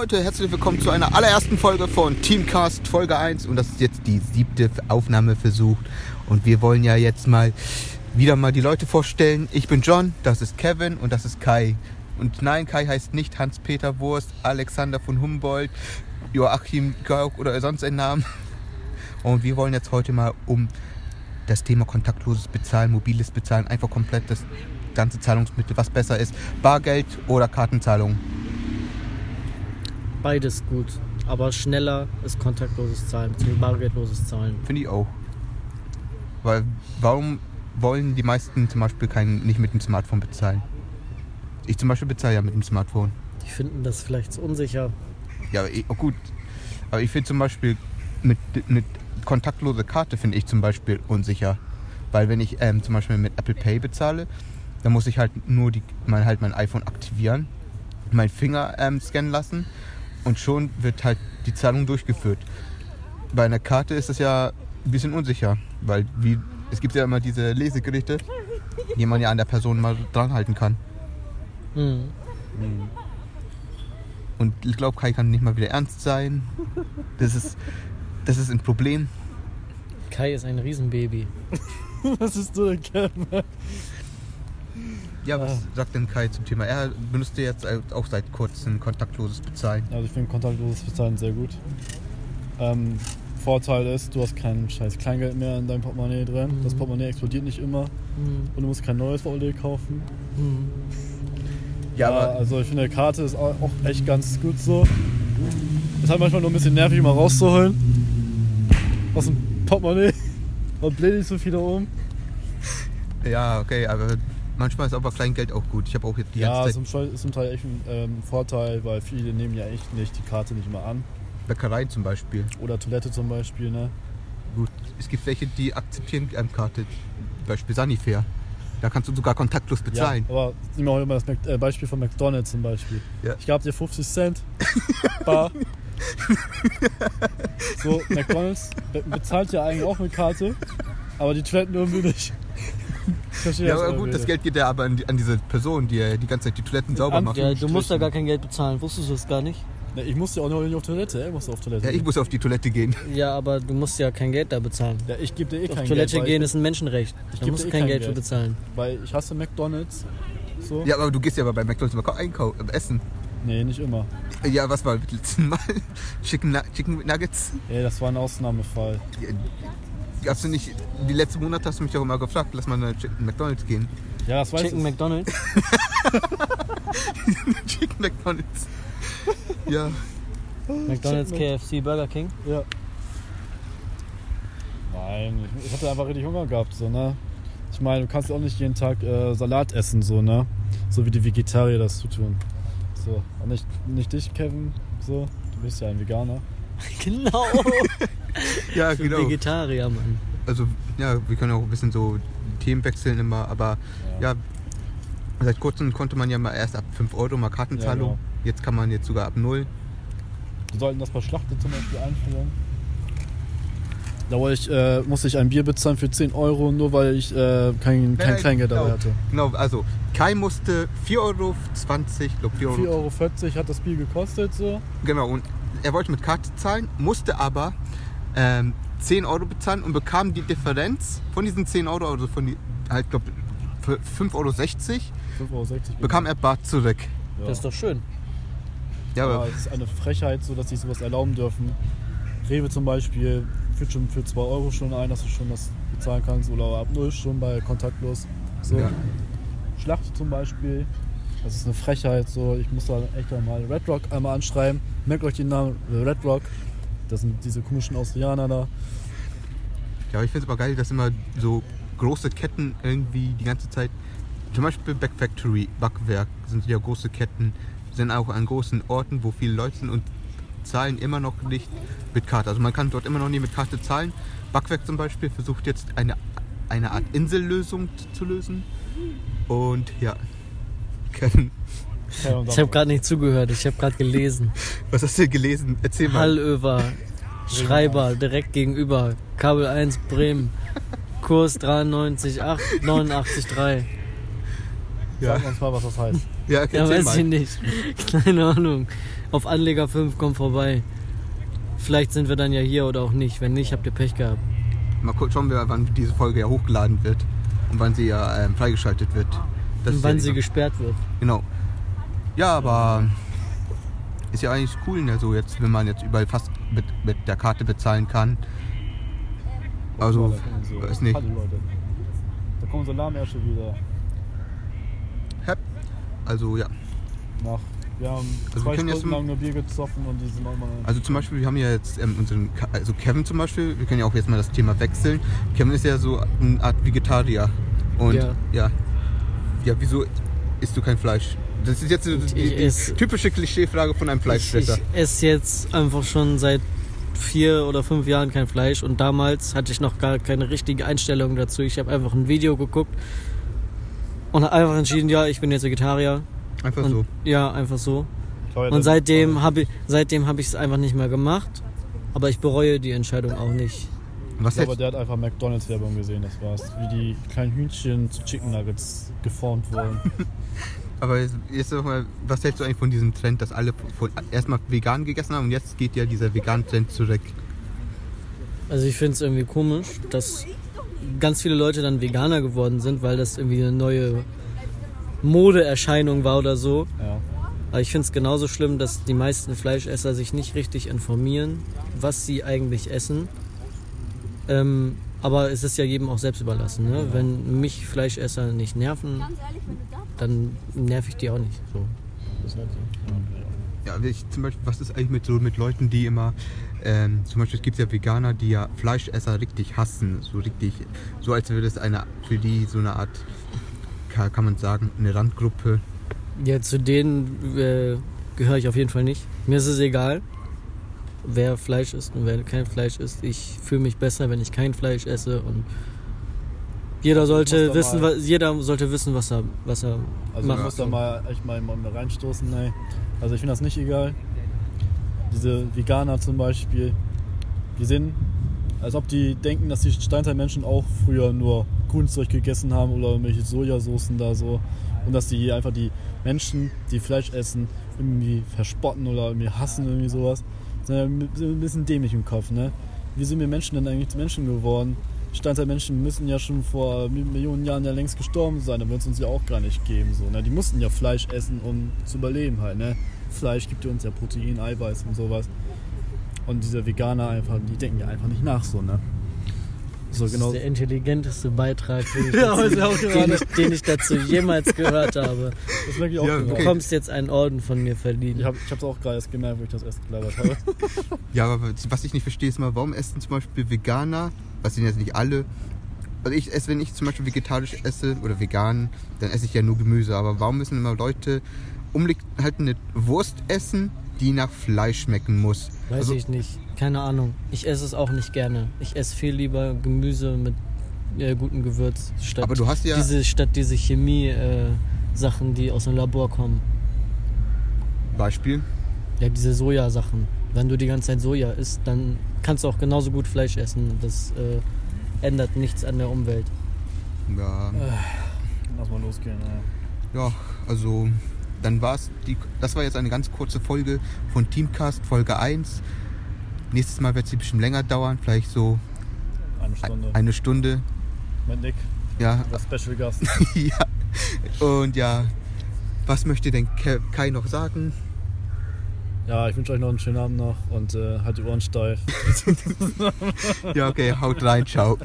Leute, herzlich willkommen zu einer allerersten Folge von Teamcast Folge 1 und das ist jetzt die siebte Aufnahmeversuch und wir wollen ja jetzt mal wieder mal die Leute vorstellen. Ich bin John, das ist Kevin und das ist Kai. Und nein, Kai heißt nicht Hans-Peter Wurst, Alexander von Humboldt, Joachim Gauck oder sonst ein Namen. Und wir wollen jetzt heute mal um das Thema kontaktloses Bezahlen, mobiles Bezahlen, einfach komplett das ganze Zahlungsmittel, was besser ist, Bargeld oder Kartenzahlung. Beides gut. Aber schneller ist kontaktloses Zahlen, beziehungsweise bargeldloses Zahlen. Finde ich auch. Weil warum wollen die meisten zum Beispiel kein, nicht mit dem Smartphone bezahlen? Ich zum Beispiel bezahle ja mit dem Smartphone. Die finden das vielleicht zu unsicher. Ja, ich, oh gut. Aber ich finde zum Beispiel mit, mit kontaktlose Karte finde ich zum Beispiel unsicher. Weil wenn ich ähm, zum Beispiel mit Apple Pay bezahle, dann muss ich halt nur die, mein, halt mein iPhone aktivieren, meinen Finger ähm, scannen lassen und schon wird halt die Zahlung durchgeführt. Bei einer Karte ist es ja ein bisschen unsicher, weil wie, es gibt ja immer diese Lesegerichte, die man ja an der Person mal dran halten kann. Hm. Und ich glaube, Kai kann nicht mal wieder ernst sein. Das ist, das ist ein Problem. Kai ist ein Riesenbaby. Was ist du denn, Kevin? Ja, was Ah. sagt denn Kai zum Thema? Er benutzt ja jetzt auch seit kurzem kontaktloses Bezahlen. Also ich finde kontaktloses Bezahlen sehr gut. Ähm, Vorteil ist, du hast kein scheiß Kleingeld mehr in deinem Portemonnaie drin. Das Mhm. Portemonnaie explodiert nicht immer Hm. und du musst kein neues Portemonnaie kaufen. Hm. Ja, aber also ich finde, die Karte ist auch auch echt ganz gut so. Ist halt manchmal nur ein bisschen nervig, mal rauszuholen. Aus dem Portemonnaie. Und bläht nicht so viel da oben. ja, okay, aber manchmal ist aber Kleingeld auch gut. Ich habe auch jetzt die Ja, zum, Teil, ist zum Teil echt ein ähm, Vorteil, weil viele nehmen ja echt nicht die Karte nicht mehr an. Bäckerei zum Beispiel. Oder Toilette zum Beispiel, ne? Gut, es gibt welche, die akzeptieren ähm, Karte. Zum Beispiel Sanifair. Da kannst du sogar kontaktlos bezahlen. Ja, aber nehmen wir heute mal das Mac- äh, Beispiel von McDonalds zum Beispiel. Ja. Ich gab dir 50 Cent. Bar. so, McDonalds be bezahlt ja eigentlich auch mit Karte, aber die Toiletten irgendwie nicht. Ich verstehe Ja, das aber gut, das nicht. Geld geht ja aber an, die, an diese Person, die äh, die ganze Zeit die Toiletten sauber macht. Ja, du musst da gar kein Geld bezahlen. Wusstest du das gar nicht? Ja, ich musste ja auch noch nicht auf Toilette, er musste auf Toilette. Ja, ich muss auf die Toilette gehen. Ja, aber du musst ja kein Geld da bezahlen. ja, ich gebe dir eh Auf kein Toilette Geld, weil gehen ich, ist ein Menschenrecht. Ich Da musst eh kein Geld für bezahlen. weil ich hasse McDonalds. So. Ja, aber du gehst ja aber bei McDonalds immer einkaufen, äh, essen. Nee, nicht immer. Ja, was war das letzte Mal? Chicken, Chicken Nuggets? Ey, das war ein Ausnahmefall. Ja, Hast du nicht, die letzten Monate hast du mich doch immer gefragt, lass mal nach Chicken McDonalds gehen. Ja, das weiß Chicken ich. McDonalds. Chicken McDonalds. Ja. McDonalds, KFC, Burger King. Ja. Nein, ich, ich hatte einfach richtig Hunger gehabt, so, ne? Ich meine, du kannst auch nicht jeden Tag äh, Salat essen, so, ne? So wie die Vegetarier das zu tun. So. Und nicht, nicht dich, Kevin, so. Du bist ja ein Veganer. Genau. Ja, Ich bin genau. Vegetarier, Mann. Also, ja, wir können auch ein bisschen so Themen wechseln immer, aber ja, seit kurzem konnte man ja mal erst ab 5 Euro mal Kartenzahlung. Ja, genau. Jetzt kann man jetzt sogar ab 0. Wir sollten das bei Schlachte zum Beispiel einführen. Da wollte ich, äh, musste ich ein Bier bezahlen für 10 Euro, nur weil ich äh, kein, kein Kleingeld dabei hatte. Genau, also Kai musste 4,20 Euro, glaube 4 Euro. 4,40 Euro hat das Bier gekostet, so. Genau, und er wollte mit Karte zahlen, musste aber ähm, 10 Euro bezahlen und bekam die Differenz von diesen 10 Euro, also von die, halt, glaube für 5,60 Euro, 5,60 Euro. bekam er Bar zurück. Ja. Das ist doch schön. Ja, aber es ist eine Frechheit, so dass sie sowas erlauben dürfen. Rewe zum Beispiel führt schon für 2 Euro schon ein, dass du schon das bezahlen kannst oder ab 0 schon bei kontaktlos. So. Ja. Schlacht zum Beispiel. Das ist eine Frechheit. So. Ich muss da echt mal Red Rock einmal anschreiben. Merkt euch den Namen Red Rock. Das sind diese komischen Austrianer da. Ja, aber ich finde es aber geil, dass immer so große Ketten irgendwie die ganze Zeit, zum Beispiel Back Factory, Backwerk, sind ja große Ketten, sind auch an großen Orten, wo viele Leute sind und zahlen immer noch nicht mit Karte. Also man kann dort immer noch nie mit Karte zahlen. Backwerk zum Beispiel versucht jetzt eine, eine Art Insellösung zu lösen. Und ja, und Ich habe gerade nicht zugehört, ich habe gerade gelesen. was hast du gelesen? Erzähl mal. Hallöver, Schreiber, direkt gegenüber. Kabel 1 Bremen. Kurs 93,8, 89,3. Ja. Sag uns mal, was das heißt. Ja, Ja, erzähl weiß mal. ich nicht. Keine Ahnung. Auf Anleger 5 kommt vorbei. Vielleicht sind wir dann ja hier oder auch nicht. Wenn nicht, habt ihr Pech gehabt. Mal kurz schauen wir, wann diese Folge ja hochgeladen wird und wann sie ja ähm, freigeschaltet wird. Das Und wann ja sie gesperrt wird. Genau. Ja, aber ist ja eigentlich cool, ne? so jetzt, wenn man jetzt überall fast mit, mit der Karte bezahlen kann. Also, so- weiß nicht. Hallo Leute. Da kommen so Alarmärsche wieder. Hep. Also ja. Nach, wir haben Also wir zwei jetzt Stunden mal- lang nur Bier gezoffen und die sind auch mal. Also zum Beispiel, wir haben ja jetzt ähm, unseren, also Kevin zum Beispiel, wir können ja auch jetzt mal das Thema wechseln. Kevin ist ja so eine Art Vegetarier. Und Ja. ja, ja, wieso isst du kein Fleisch? Das ist jetzt Ich- die, ich die ess- typische Klischeefrage von einem Ich, Fleischfresser. ich esse jetzt einfach schon seit vier oder fünf Jahren kein Fleisch und damals hatte ich noch gar keine richtige Einstellung dazu. Ich habe einfach ein Video geguckt und habe einfach entschieden, ja, ich bin jetzt Vegetarier. Einfach und, so. Ja, einfach so. Klar, Und seitdem habe ich seitdem habe ich es einfach nicht mehr gemacht. Aber ich bereue die Entscheidung auch nicht. Was Ja, aber hältst, der hat einfach McDonalds-Werbung gesehen, das war's. Wie die kleinen Hühnchen zu Chicken Nuggets geformt wurden. aber jetzt, jetzt noch mal, was hältst du eigentlich von diesem Trend, dass alle von, erstmal vegan gegessen haben und jetzt geht ja dieser Vegan-Trend zurück? Also ich finde es irgendwie komisch, dass ganz viele Leute dann Veganer geworden sind, weil das irgendwie eine neue Modeerscheinung war oder so. ja. Aber ich finde es genauso schlimm, dass die meisten Fleischesser sich nicht richtig informieren, was sie eigentlich essen. Ähm, aber es ist ja jedem auch selbst überlassen. Ne? Wenn mich Fleischesser nicht nerven, dann nerv ich die auch nicht. So. Das ist halt so. Ja, ich, zum Beispiel, was ist eigentlich mit so mit Leuten, die immer, ähm, zum Beispiel gibt es ja Veganer, die ja Fleischesser richtig hassen, so richtig, so als würde es eine, für die so eine Art, kann, kann man sagen, eine Randgruppe. Ja, zu denen äh, gehöre ich auf jeden Fall nicht. Mir ist es egal, wer Fleisch isst und wer kein Fleisch isst. Ich fühle mich besser, wenn ich kein Fleisch esse und jeder sollte muss da wissen, was, jeder sollte wissen, was er, was er Also macht. ich muss da mal echt mal, reinstoßen, ey. Also ich finde das nicht egal. Diese Veganer zum Beispiel, die sind, als ob die denken, dass die Steinzeitmenschen auch früher nur Grünzeug gegessen haben oder irgendwelche Sojasoßen da so. Und dass die einfach die Menschen, die Fleisch essen, irgendwie verspotten oder irgendwie hassen, irgendwie sowas. Ja ein bisschen dämlich im Kopf, ne? Wie sind wir Menschen denn eigentlich zu Menschen geworden? Steinzeitmenschen müssen ja schon vor Mi- Millionen Jahren ja längst gestorben sein, dann wird es uns ja auch gar nicht geben. So, ne? Die mussten ja Fleisch essen, um zu überleben halt. Ne? Fleisch gibt uns ja Protein, Eiweiß und sowas. Und diese Veganer einfach, die denken ja einfach nicht nach so, ne? So Das genau. ist der intelligenteste Beitrag, den ich, Ja, dazu, den, ich, den ich dazu jemals gehört habe. Das merke ich auch Ja. Du Okay. bekommst jetzt einen Orden von mir verliehen. Ich habe es auch gerade erst gemerkt, wo ich das erst gelabert habe. Ja, aber was ich nicht verstehe, ist mal, warum essen zum Beispiel Veganer, was sind jetzt nicht alle, also ich esse, wenn ich zum Beispiel vegetarisch esse oder vegan, dann esse ich ja nur Gemüse, aber warum müssen immer Leute unbedingt halt eine Wurst essen, die nach Fleisch schmecken muss? Weiß also, ich nicht. Keine Ahnung. Ich esse es auch nicht gerne. Ich esse viel lieber Gemüse mit äh, gutem Gewürz statt Aber du hast ja- diese statt diese Chemie äh, Sachen, die aus dem Labor kommen. Beispiel. Ja, diese Sojasachen. Wenn du die ganze Zeit Soja isst, dann kannst du auch genauso gut Fleisch essen. Das äh, ändert nichts an der Umwelt. Ja, Lass mal losgehen. Ja. ja also dann war es, das war jetzt eine ganz kurze Folge von Teamcast, Folge 1. Nächstes Mal wird sie bestimmt länger dauern, vielleicht so Eine Stunde. eine Stunde. Mit Nick, Ja, der Special Gast. ja. Und ja, was möchte denn Kai noch sagen? Ja, ich wünsche euch noch einen schönen Abend noch und äh, halt die Ohren steif. Ja, okay, haut rein, ciao.